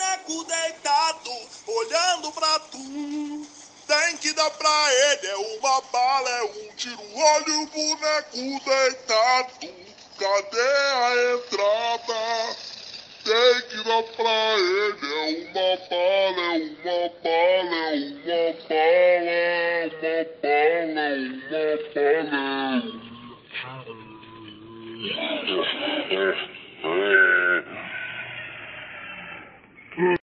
boneco deitado, olhando pra tu. Tem que dar pra ele, é uma bala, é um tiro. Olha o boneco deitado, cadê a entrada? Tem que dar pra ele, é uma bala, é uma bala, é uma bala, é uma bala, é uma bala.